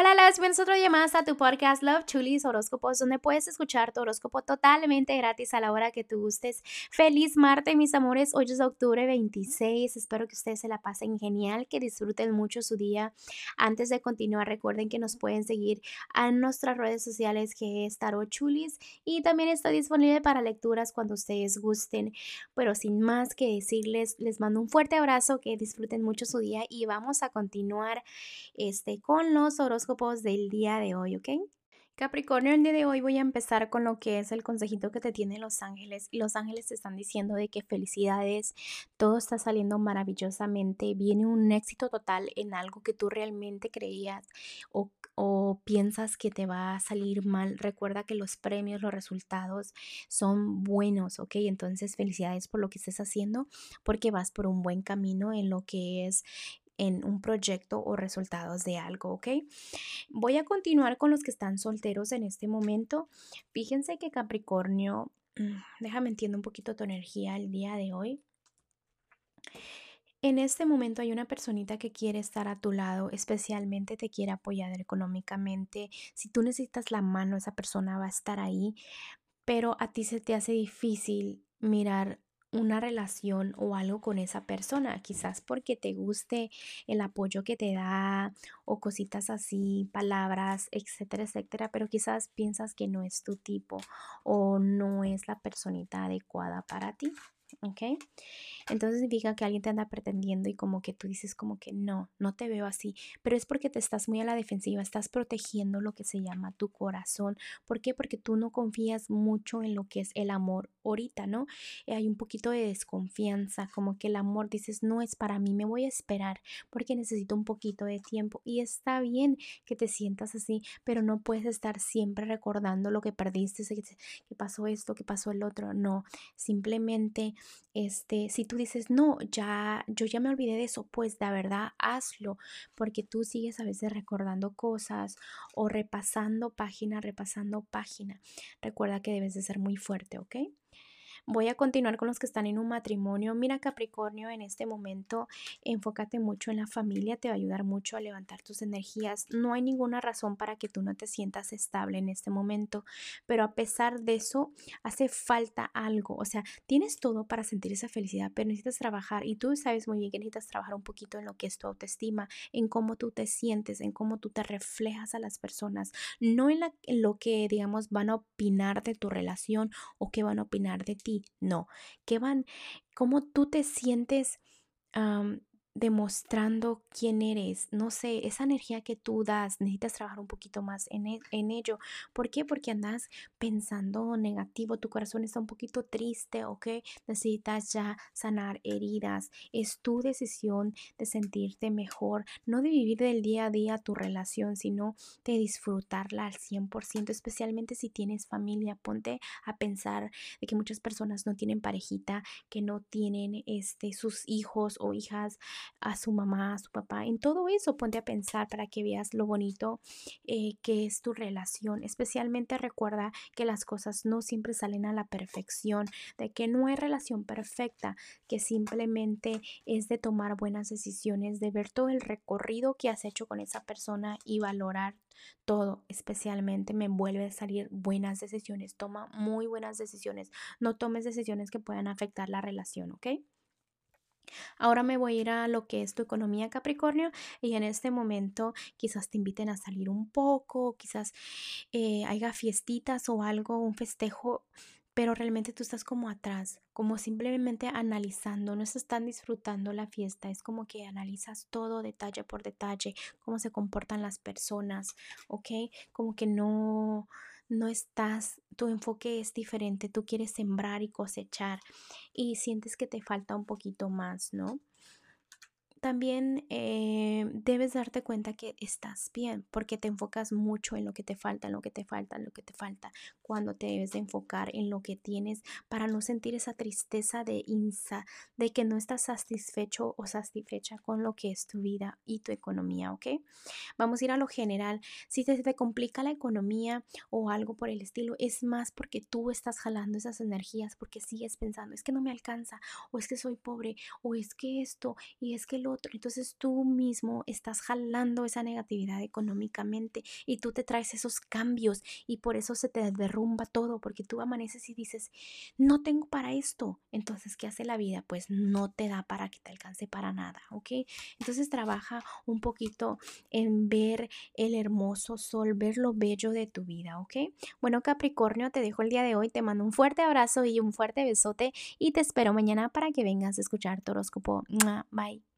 Hola, las bienvenidos otro día más a tu podcast Love Chulis Horóscopos, donde puedes escuchar tu horóscopo totalmente gratis a la hora que tú gustes. Feliz martes, mis amores. Hoy es octubre 26. Espero que ustedes se la pasen genial, que disfruten mucho su día. Antes de continuar, recuerden que nos pueden seguir en nuestras redes sociales, que es Tarot Chulis, y también está disponible para lecturas cuando ustedes gusten. Pero sin más que decirles, les mando un fuerte abrazo, que disfruten mucho su día y vamos a continuar este, con los horóscopos del día de hoy, ¿ok? Capricornio, el día de hoy voy a empezar con lo que es el consejito que te tienen los ángeles. Los ángeles te están diciendo de que felicidades, todo está saliendo maravillosamente, viene un éxito total en algo que tú realmente creías o, o piensas que te va a salir mal. Recuerda que los premios, los resultados son buenos, ¿ok? Entonces felicidades por lo que estés haciendo porque vas por un buen camino en lo que es en un proyecto o resultados de algo, ¿ok? Voy a continuar con los que están solteros en este momento. Fíjense que Capricornio, mm, déjame entiendo un poquito tu energía el día de hoy. En este momento hay una personita que quiere estar a tu lado, especialmente te quiere apoyar económicamente. Si tú necesitas la mano, esa persona va a estar ahí, pero a ti se te hace difícil mirar una relación o algo con esa persona, quizás porque te guste el apoyo que te da o cositas así, palabras, etcétera, etcétera, pero quizás piensas que no es tu tipo o no es la personita adecuada para ti, ¿ok? Entonces significa que alguien te anda pretendiendo y como que tú dices como que no, no te veo así, pero es porque te estás muy a la defensiva, estás protegiendo lo que se llama tu corazón. ¿Por qué? Porque tú no confías mucho en lo que es el amor ahorita, ¿no? Eh, hay un poquito de desconfianza, como que el amor dices, no es para mí, me voy a esperar porque necesito un poquito de tiempo y está bien que te sientas así, pero no puedes estar siempre recordando lo que perdiste, que pasó esto, que pasó el otro, no, simplemente este, si tú dices, no, ya, yo ya me olvidé de eso, pues de verdad hazlo, porque tú sigues a veces recordando cosas o repasando página, repasando página. Recuerda que debes de ser muy fuerte, ¿ok? Voy a continuar con los que están en un matrimonio. Mira Capricornio, en este momento enfócate mucho en la familia, te va a ayudar mucho a levantar tus energías. No hay ninguna razón para que tú no te sientas estable en este momento, pero a pesar de eso, hace falta algo. O sea, tienes todo para sentir esa felicidad, pero necesitas trabajar y tú sabes muy bien que necesitas trabajar un poquito en lo que es tu autoestima, en cómo tú te sientes, en cómo tú te reflejas a las personas, no en, en lo que, digamos, van a opinar de tu relación o que van a opinar de ti no, que van, cómo tú te sientes demostrando quién eres. No sé, esa energía que tú das, necesitas trabajar un poquito más en, e, en, ello. ¿Por qué? Porque andas pensando negativo, tu corazón está un poquito triste, ¿ok? Necesitas ya sanar heridas. Es tu decisión de sentirte mejor, no de vivir del día a día tu relación, sino de disfrutarla al 100%, especialmente si tienes familia. Ponte a pensar de que muchas personas no tienen parejita, que no tienen este, sus hijos o hijas a su mamá, a su papá. En todo eso ponte a pensar para que veas lo bonito eh, que es tu relación. Especialmente recuerda que las cosas no siempre salen a la perfección, de que no hay relación perfecta, que simplemente es de tomar buenas decisiones, de ver todo el recorrido que has hecho con esa persona y valorar todo, especialmente me vuelve a salir buenas decisiones. Toma muy buenas decisiones. No tomes decisiones que puedan afectar la relación, ¿ok? Ahora me voy a ir a lo que es tu economía Capricornio y en este momento quizás te inviten a salir un poco, quizás eh, haya fiestitas o algo, un festejo, pero realmente tú estás como atrás, como simplemente analizando, no estás disfrutando la fiesta, es como que analizas todo detalle por detalle, cómo se comportan las personas, ¿ok? Como que no no estás, tu enfoque es diferente, tú quieres sembrar y cosechar y sientes que te falta un poquito más, ¿no? También eh, debes darte cuenta que estás bien porque te enfocas mucho en lo que te falta, en lo que te falta, en lo que te falta, cuando te debes de enfocar en lo que tienes para no sentir esa tristeza de insa, de que no estás satisfecho o satisfecha con lo que es tu vida y tu economía, ¿ok? Vamos a ir a lo general. Si te, te complica la economía o algo por el estilo, es más porque tú estás jalando esas energías porque sigues pensando, es que no me alcanza, o es que soy pobre, o es que esto, y es que lo otro. Entonces tú mismo estás jalando esa negatividad económicamente y tú te traes esos cambios y por eso se te derrumba todo, porque tú amaneces y dices, no tengo para esto. Entonces, ¿qué hace la vida? Pues no te da para que te alcance para nada, ¿ok? Entonces trabaja un poquito en ver el hermoso sol, ver lo bello de tu vida, ¿ok? Bueno, Capricornio, te dejo el día de hoy, te mando un fuerte abrazo y un fuerte besote y te espero mañana para que vengas a escuchar tu horóscopo. Bye.